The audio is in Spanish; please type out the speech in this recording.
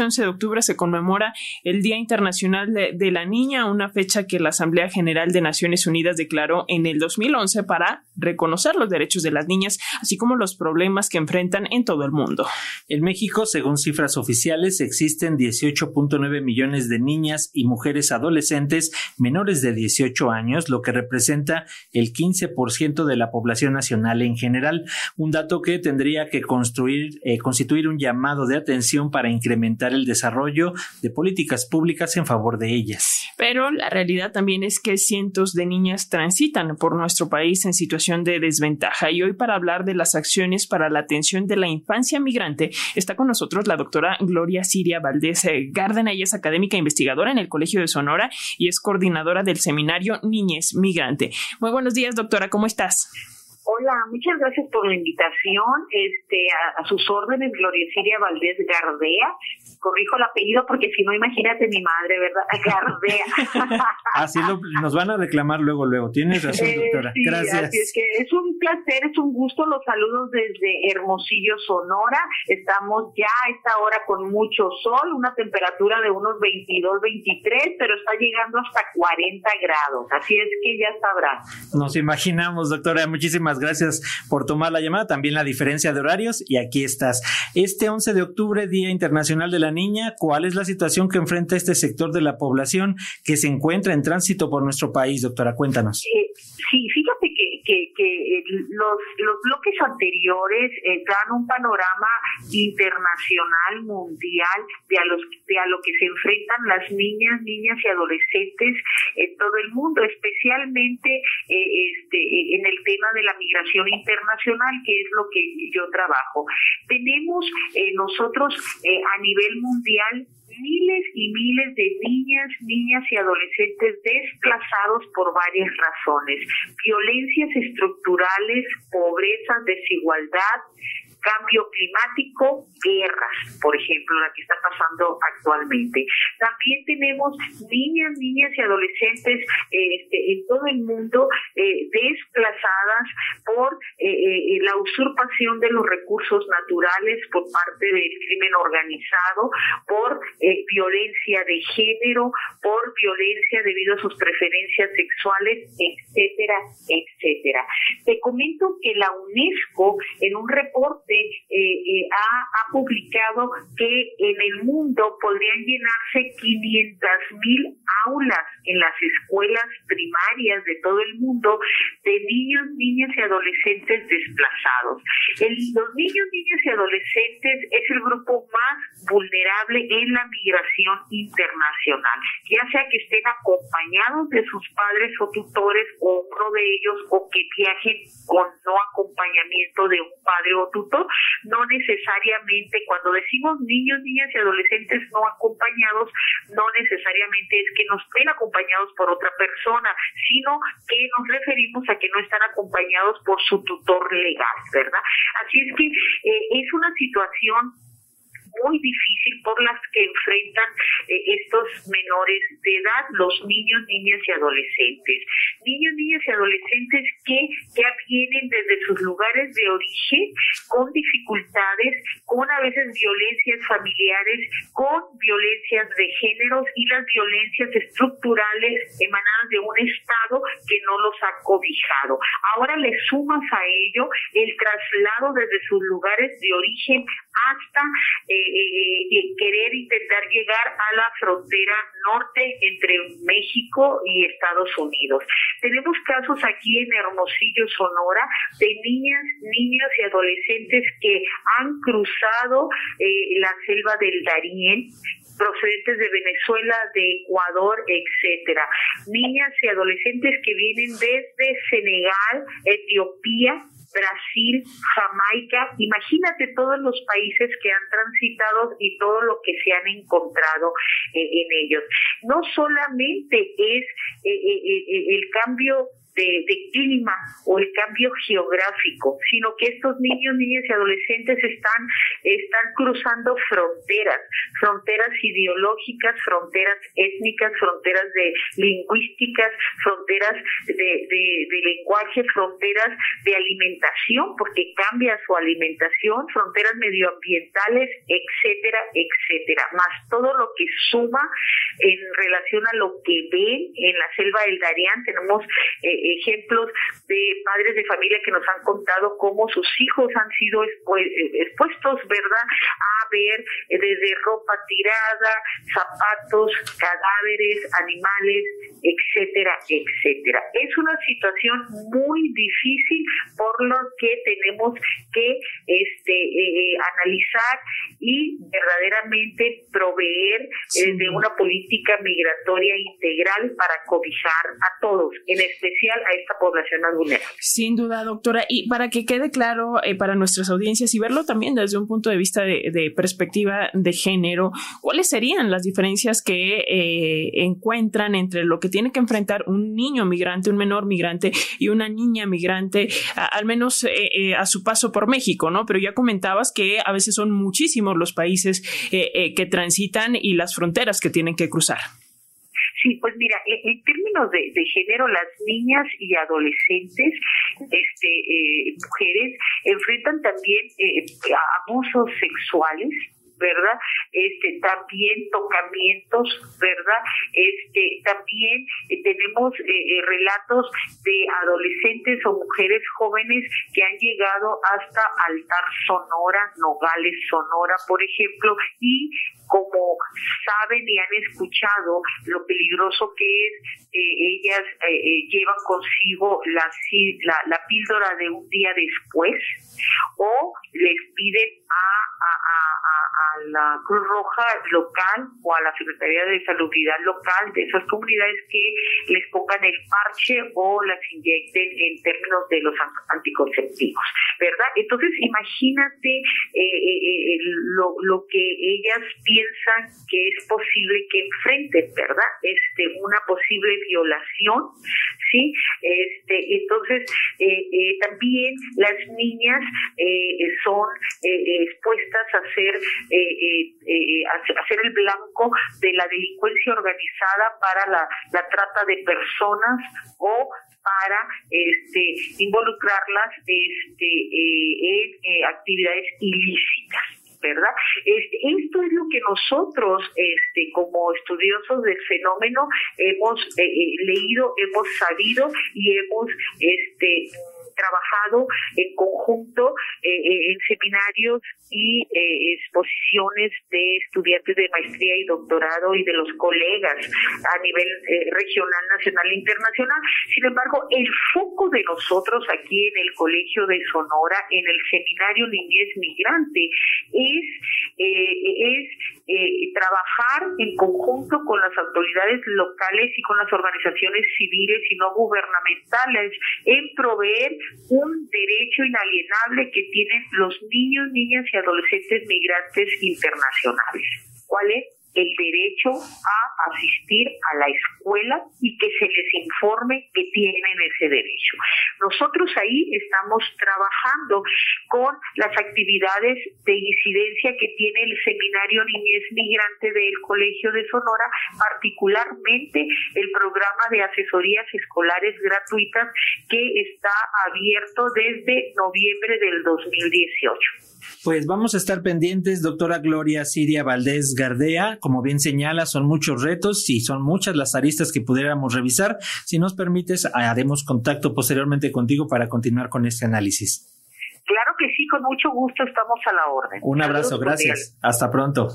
11 de octubre se conmemora el Día Internacional de, la Niña, una fecha que la Asamblea General de Naciones Unidas declaró en el 2011 para reconocer los derechos de las niñas, así como los problemas que enfrentan en todo el mundo. En México, según cifras oficiales, existen 18.9 millones de niñas y mujeres adolescentes menores de 18 años, lo que representa el 15% de la población nacional en general, un dato que tendría que construir, eh, constituir un llamado de atención para incrementar el desarrollo de políticas públicas en favor de ellas. Pero la realidad también es que cientos de niñas transitan por nuestro país en situación de desventaja y hoy para hablar de las acciones para la atención de la infancia migrante está con nosotros la doctora Gloria Siria Valdés Gardena. Ella es académica e investigadora en el Colegio de Sonora y es coordinadora del seminario Niñez Migrante. Muy buenos días, doctora, ¿cómo estás? Hola, muchas gracias por la invitación. Este, a, sus órdenes, Gloria Siria Valdés Gardea. Corrijo el apellido porque si no, imagínate mi madre, ¿verdad? Gardea. así lo, nos van a reclamar luego, luego. Tienes razón, eh, doctora. gracias. Así es que es un placer, es un gusto. Los saludos desde Hermosillo, Sonora. Estamos ya a esta hora con mucho sol, una temperatura de unos 22, 23, pero está llegando hasta 40 grados. Así es que ya sabrá. Nos imaginamos, doctora. Muchísimas gracias por tomar la llamada, también la diferencia de horarios y aquí estás. Este 11 de octubre, Día Internacional de la Niña, ¿cuál es la situación que enfrenta este sector de la población que se encuentra en tránsito por nuestro país, doctora? Cuéntanos. Eh, sí, fíjate que, que, los, bloques anteriores eh, dan un panorama internacional, mundial, de a, los, de lo que se enfrentan las niñas, niñas y adolescentes en todo el mundo, especialmente eh, este, en el tema de la internacional, que es lo que yo trabajo. Tenemos eh, nosotros a nivel mundial miles y miles de niñas, niñas y adolescentes desplazados por varias razones. Violencias estructurales, pobreza, desigualdad, cambio climático, guerras, por ejemplo, la que está pasando actualmente. También tenemos niñas, niñas y adolescentes este, en todo el mundo eh, desplazadas por eh, eh, la usurpación de los recursos naturales por parte del crimen organizado, por violencia de género, por violencia debido a sus preferencias sexuales, etcétera, etcétera. Te comento que la UNESCO en un reporte eh, eh, ha, publicado que en el mundo podrían llenarse 500 mil aulas en las escuelas primarias de todo el mundo de niños, niñas y adolescentes desplazados. los niños, niñas y adolescentes es el grupo más vulnerable en la migración internacional, ya sea que estén acompañados de sus padres o tutores o uno de ellos o que viajen con no acompañamiento de un padre o tutor, no necesariamente cuando decimos niños, niñas y adolescentes no acompañados, no necesariamente es que no estén acompañados por otra persona, sino que nos referimos a que no están acompañados por su tutor legal, ¿verdad? Así es que eh, es una situación muy difícil por las que enfrentan eh, estos menores de edad, los niños, niñas y adolescentes. Niños, niñas y adolescentes que ya vienen desde sus lugares de origen con dificultades, con a veces violencias familiares, con violencias de géneros y las violencias estructurales emanadas de un Estado que no los ha cobijado. Ahora le sumas a ello el traslado desde sus lugares de origen hasta eh, eh, eh, querer intentar llegar a la frontera norte entre México y Estados Unidos. Tenemos casos aquí en Hermosillo, Sonora, de niñas, niños y adolescentes que han cruzado la selva del Darién procedentes de Venezuela, de Ecuador, etcétera. Niñas y adolescentes que vienen desde Senegal, Etiopía, Brasil, Jamaica, imagínate todos los países que han transitado y todo lo que se han encontrado eh, en ellos. No solamente es eh, eh, el cambio de, clima o el cambio geográfico, sino que estos niños, niñas y adolescentes están, están cruzando fronteras, fronteras ideológicas, fronteras étnicas, fronteras de lingüísticas, fronteras de, de lenguaje, fronteras de alimentación, porque cambia su alimentación, fronteras medioambientales, etcétera, etcétera, más todo lo que suma en relación a lo que ven en la selva del Darién. Tenemos eh, ejemplos de padres de familia que nos han contado cómo sus hijos han sido eh, expuestos, ¿verdad?, a ver eh, desde ropa tirada, zapatos, cadáveres, animales, etcétera, etcétera. Es una situación muy difícil por lo que tenemos que este, analizar y verdaderamente proveer de una política migratoria integral para cobijar a todos, en especial a esta población más vulnerable. Sin duda, doctora. Y para que quede claro eh, para nuestras audiencias y verlo también desde un punto de vista de, perspectiva de género, ¿cuáles serían las diferencias que eh, encuentran entre lo que tiene que enfrentar un niño migrante, un menor migrante y una niña migrante, al menos eh, a su paso por México, ¿no? Pero ya comentabas que a veces son muchísimos los países que transitan y las fronteras que tienen que cruzar. Sí, pues mira, en, términos de, género, las niñas y adolescentes, este, eh, mujeres, enfrentan también eh, abusos sexuales, ¿verdad? Este, también tocamientos, ¿verdad? Este, también eh, tenemos relatos de adolescentes o mujeres jóvenes que han llegado hasta Altar Sonora, Nogales Sonora, por ejemplo, y como saben y han escuchado lo peligroso que es, eh, ellas eh, eh, llevan consigo la, la, la, píldora de un día después o les piden a, la Cruz Roja local o a la Secretaría de Salubridad local de esas comunidades que les pongan el parche o las inyecten en términos de los anticonceptivos, ¿verdad? Entonces imagínate lo, lo que ellas piensan que es posible que enfrenten, ¿verdad? Este, una posible violación, ¿sí? Este, entonces, eh, eh, también las niñas eh, son expuestas a ser, a ser el blanco de la delincuencia organizada para la, la trata de personas o para este, involucrarlas este, en actividades ilícitas. ¿verdad? Este, esto es lo que nosotros, este, como estudiosos del fenómeno, hemos eh, eh, leído, hemos sabido y hemos este, trabajado en conjunto eh, en seminarios y exposiciones de estudiantes de maestría y doctorado y de los colegas a nivel regional, nacional e internacional. Sin embargo, el foco de nosotros aquí en el Colegio de Sonora, en el seminario Niñez Migrante, es, es eh, trabajar en conjunto con las autoridades locales y con las organizaciones civiles y no gubernamentales en proveer un derecho inalienable que tienen los niños, niñas y adolescentes migrantes internacionales. ¿Cuál es? El derecho a asistir a la escuela y que se les informe que tienen ese derecho. Nosotros ahí estamos trabajando con las actividades de incidencia que tiene el Seminario Niñez Migrante del Colegio de Sonora, particularmente el programa de asesorías escolares gratuitas que está abierto desde noviembre del 2018. Pues vamos a estar pendientes, doctora Gloria Siria Valdés Gardea. Como bien señala, son muchos retos y son muchas las aristas que pudiéramos revisar. Si nos permites, haremos contacto posteriormente contigo para continuar con este análisis. Claro que sí, con mucho gusto estamos a la orden. Un abrazo, gracias. Hasta pronto.